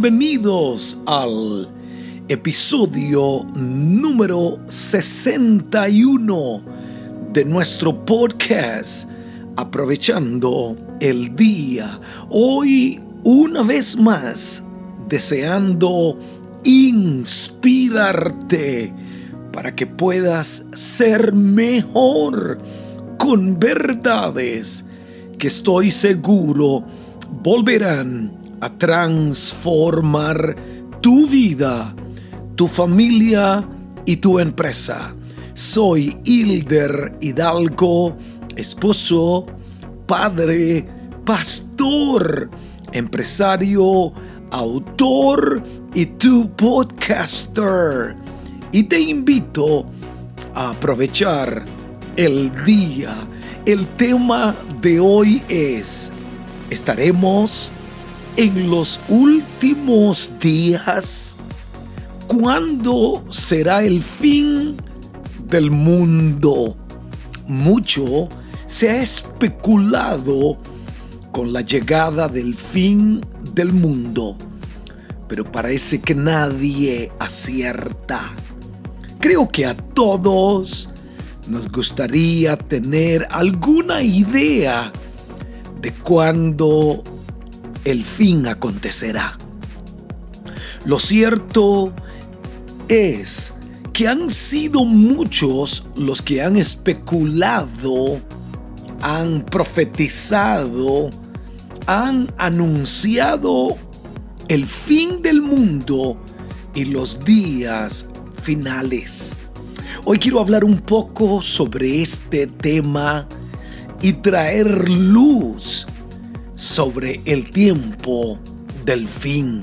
bienvenidos al episodio número 61 de nuestro podcast Aprovechando el Día. Hoy una vez más deseando inspirarte para que puedas ser mejor con verdades que estoy seguro volverán a transformar tu vida, tu familia y tu empresa. Soy Hilder Hidalgo, esposo, padre, pastor, empresario, autor y tu podcaster. Y te invito a aprovechar el día. El tema de hoy es, ¿estaremos en los últimos días? ¿Cuándo será el fin del mundo? Mucho se ha especulado con la llegada del fin del mundo, pero parece que nadie acierta. Creo que a todos nos gustaría tener alguna idea de cuándo el fin acontecerá. Lo cierto es que han sido muchos los que han especulado, han profetizado, han anunciado el fin del mundo y los días finales. Hoy quiero hablar un poco sobre este tema y traer luz sobre el tiempo del fin.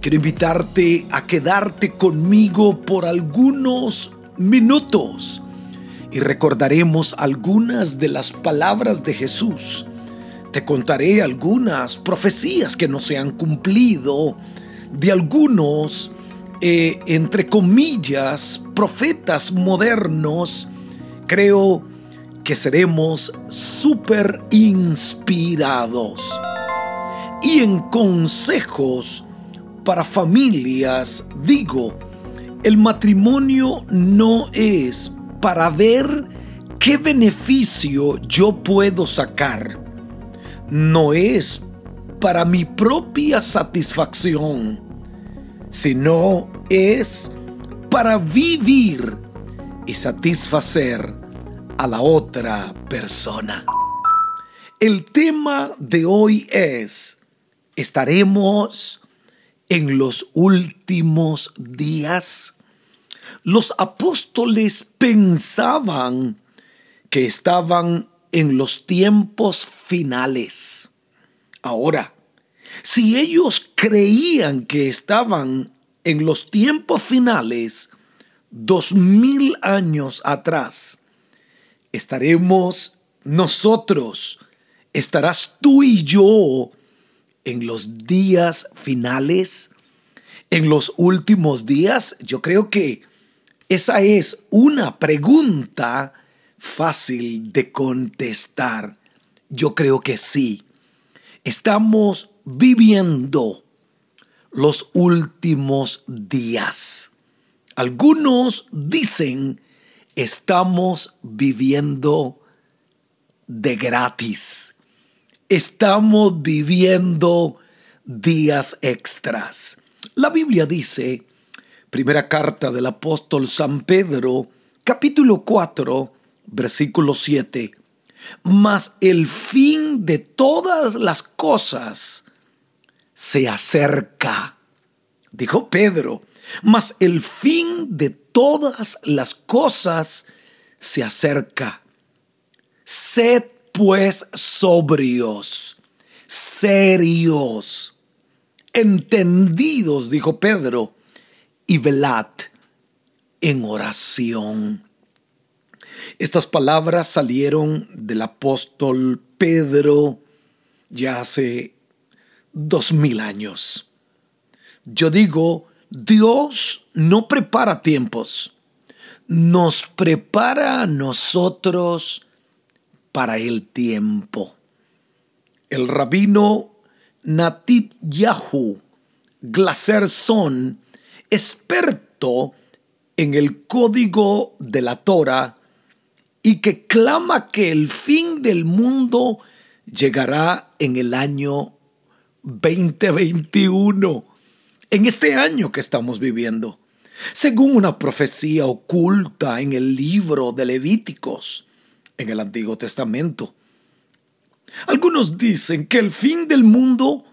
Quiero invitarte a quedarte conmigo por algunos minutos y recordaremos algunas de las palabras de Jesús. Te contaré algunas profecías que no se han cumplido de algunos, eh, entre comillas, profetas modernos. Creo que seremos súper inspirados. Y en consejos para familias digo, el matrimonio no es para ver qué beneficio yo puedo sacar. No es para mi propia satisfacción, sino es para vivir y satisfacer a la otra persona. El tema de hoy es, ¿estaremos en los últimos días? Los apóstoles pensaban que estaban en los tiempos finales. Ahora, si ellos creían que estaban en los tiempos finales, dos mil años atrás, estaremos nosotros, estarás tú y yo en los días finales, en los últimos días. Yo creo que esa es una pregunta fácil de contestar. Yo creo que sí. Estamos viviendo los últimos días. Algunos dicen estamos viviendo de gratis. Estamos viviendo días extras. La Biblia dice, primera carta del apóstol San Pedro, capítulo 4, versículo 7, mas el fin de todas las cosas se acerca. Dijo Pedro, mas el fin de todas las cosas se acerca. Sed pues sobrios, serios, entendidos, dijo Pedro, y velad en oración. Estas palabras salieron del apóstol Pedro ya hace dos mil años. Yo digo, Dios no prepara tiempos, nos prepara a nosotros para el tiempo. El rabino Natit Yahu Glaserson, experto en el código de la Torah y que clama que el fin del mundo llegará en el año 2021, en este año que estamos viviendo, según una profecía oculta en el libro de Levíticos, en el Antiguo Testamento. Algunos dicen que el fin del mundo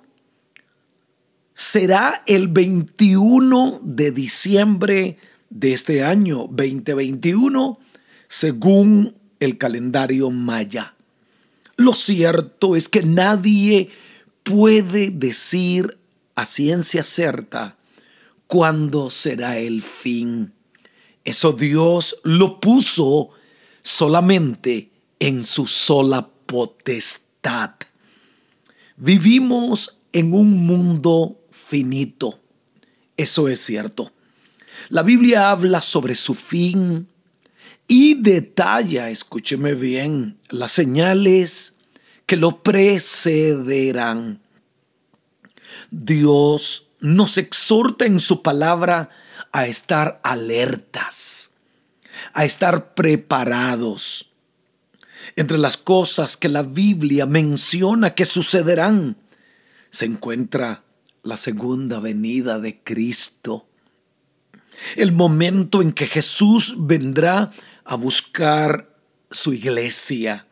será el 21 de diciembre de este año 2021, según el calendario maya. Lo cierto es que nadie puede decir a ciencia cierta cuándo será el fin. Eso Dios lo puso solamente en su sola potestad. Vivimos en un mundo finito. Eso es cierto. La Biblia habla sobre su fin y detalla, escúcheme bien, las señales que lo precederán. Dios nos exhorta en su palabra a estar alertas, a estar preparados. Entre las cosas que la Biblia menciona que sucederán, se encuentra la segunda venida de Cristo. El momento en que Jesús vendrá a buscar su iglesia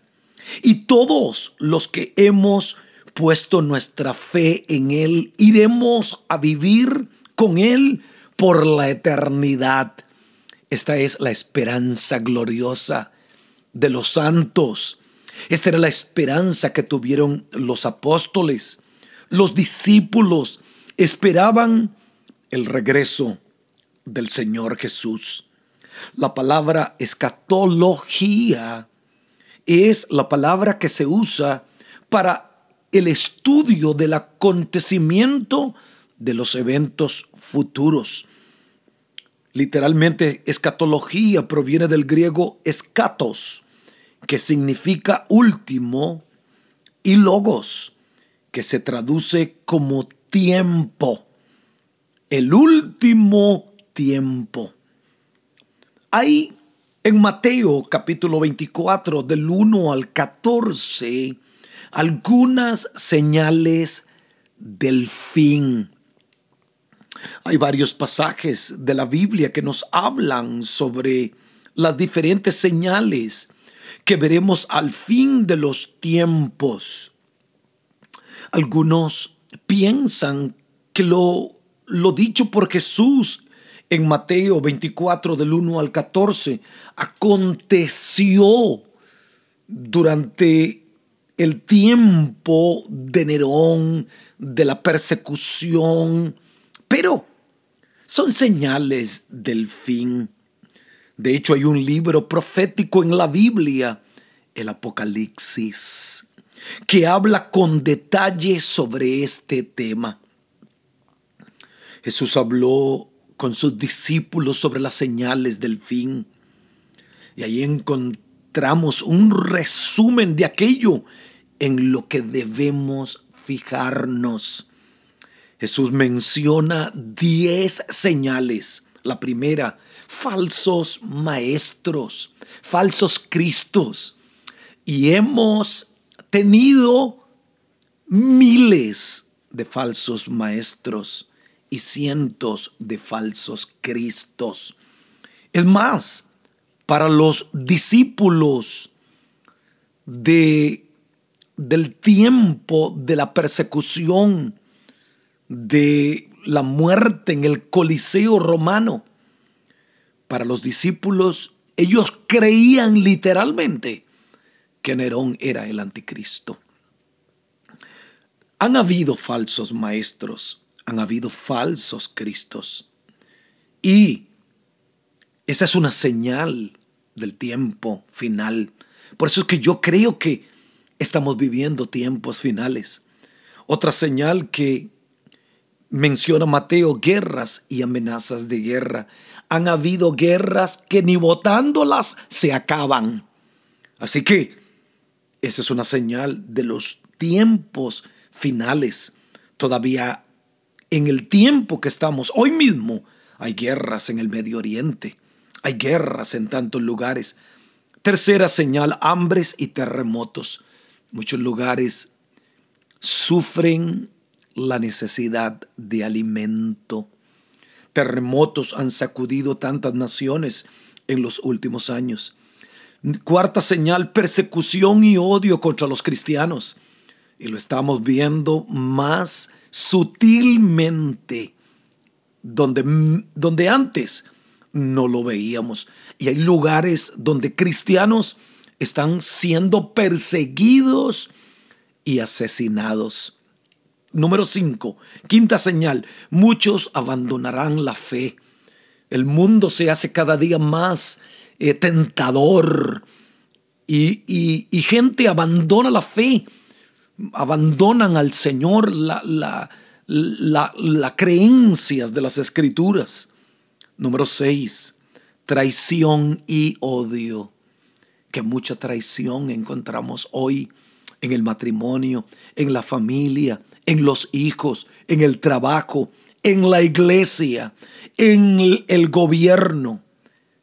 y todos los que hemos puesto nuestra fe en Él, iremos a vivir con Él por la eternidad. Esta es la esperanza gloriosa de los santos. Esta era la esperanza que tuvieron los apóstoles. Los discípulos esperaban el regreso del Señor Jesús. La palabra escatología es la palabra que se usa para el estudio del acontecimiento de los eventos futuros. Literalmente, escatología proviene del griego escatos, que significa último, y logos, que se traduce como tiempo, el último tiempo. Hay en Mateo capítulo 24 del 1 al 14 algunas señales del fin. Hay varios pasajes de la Biblia que nos hablan sobre las diferentes señales que veremos al fin de los tiempos. Algunos piensan que lo, lo dicho por Jesús en Mateo 24 del 1 al 14, aconteció durante el tiempo de Nerón, de la persecución, pero son señales del fin. De hecho, hay un libro profético en la Biblia, el Apocalipsis, que habla con detalle sobre este tema. Jesús habló con sus discípulos sobre las señales del fin. Y ahí encontramos un resumen de aquello en lo que debemos fijarnos. Jesús menciona diez señales. La primera, falsos maestros, falsos cristos. Y hemos tenido miles de falsos maestros y cientos de falsos cristos. Es más, para los discípulos de, del tiempo de la persecución, de la muerte en el Coliseo romano, para los discípulos, ellos creían literalmente que Nerón era el anticristo. Han habido falsos maestros han habido falsos cristos. Y esa es una señal del tiempo final. Por eso es que yo creo que estamos viviendo tiempos finales. Otra señal que menciona Mateo, guerras y amenazas de guerra. Han habido guerras que ni votándolas se acaban. Así que esa es una señal de los tiempos finales. Todavía en el tiempo que estamos. Hoy mismo hay guerras en el Medio Oriente, hay guerras en tantos lugares. Tercera señal, hambres y terremotos. Muchos lugares sufren la necesidad de alimento. Terremotos han sacudido tantas naciones en los últimos años. Cuarta señal, persecución y odio contra los cristianos. Y lo estamos viendo más sutilmente, donde, donde antes no lo veíamos. Y hay lugares donde cristianos están siendo perseguidos y asesinados. Número 5. Quinta señal. Muchos abandonarán la fe. El mundo se hace cada día más eh, tentador y, y, gente abandona la fe, abandonan al Señor la, la, la, creencias de las escrituras. Número 6. Traición y odio. Que mucha traición encontramos hoy en el matrimonio, en la familia, en los hijos, en el trabajo, en la iglesia, en el gobierno.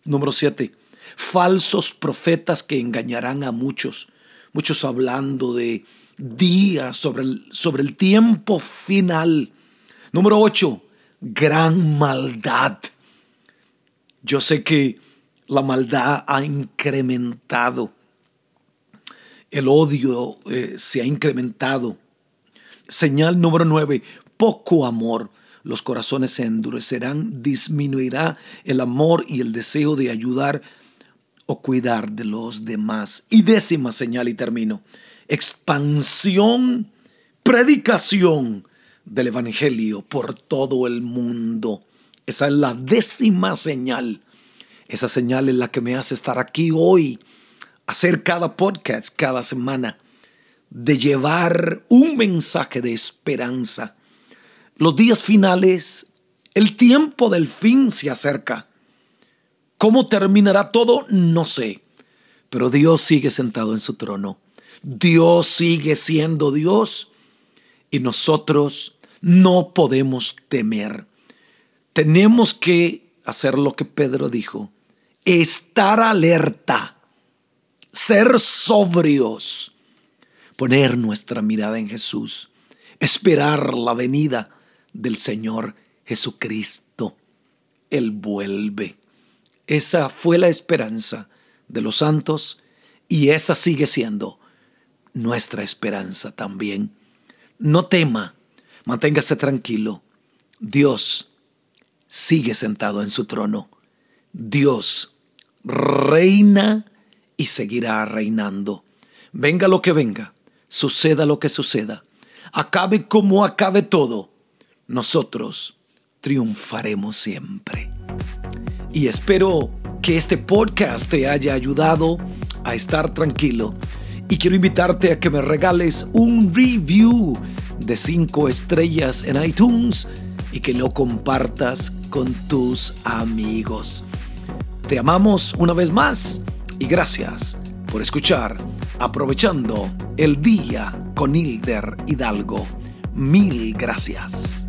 Número siete, falsos profetas que engañarán a muchos. Muchos hablando de días sobre el, sobre el tiempo final. Número ocho, gran maldad. Yo sé que la maldad ha incrementado. El odio eh, se ha incrementado. Señal número nueve, poco amor. Los corazones se endurecerán, disminuirá el amor y el deseo de ayudar o cuidar de los demás. Y décima señal y termino. Expansión, predicación del Evangelio por todo el mundo. Esa es la décima señal. Esa señal es la que me hace estar aquí hoy, hacer cada podcast cada semana de llevar un mensaje de esperanza. Los días finales, el tiempo del fin se acerca. ¿Cómo terminará todo? No sé. Pero Dios sigue sentado en su trono. Dios sigue siendo Dios y nosotros no podemos temer. Tenemos que hacer lo que Pedro dijo, estar alerta, ser sobrios poner nuestra mirada en Jesús, esperar la venida del Señor Jesucristo. Él vuelve. Esa fue la esperanza de los santos y esa sigue siendo nuestra esperanza también. No tema, manténgase tranquilo. Dios sigue sentado en su trono. Dios reina y seguirá reinando. Venga lo que venga, suceda lo que suceda, acabe como acabe todo, nosotros triunfaremos siempre. Y espero que este podcast te haya ayudado a estar tranquilo. Y quiero invitarte a que me regales un review de 5 estrellas en iTunes y que lo compartas con tus amigos. Te amamos una vez más y gracias por escuchar Aprovechando el día con Hilder Hidalgo. Mil gracias.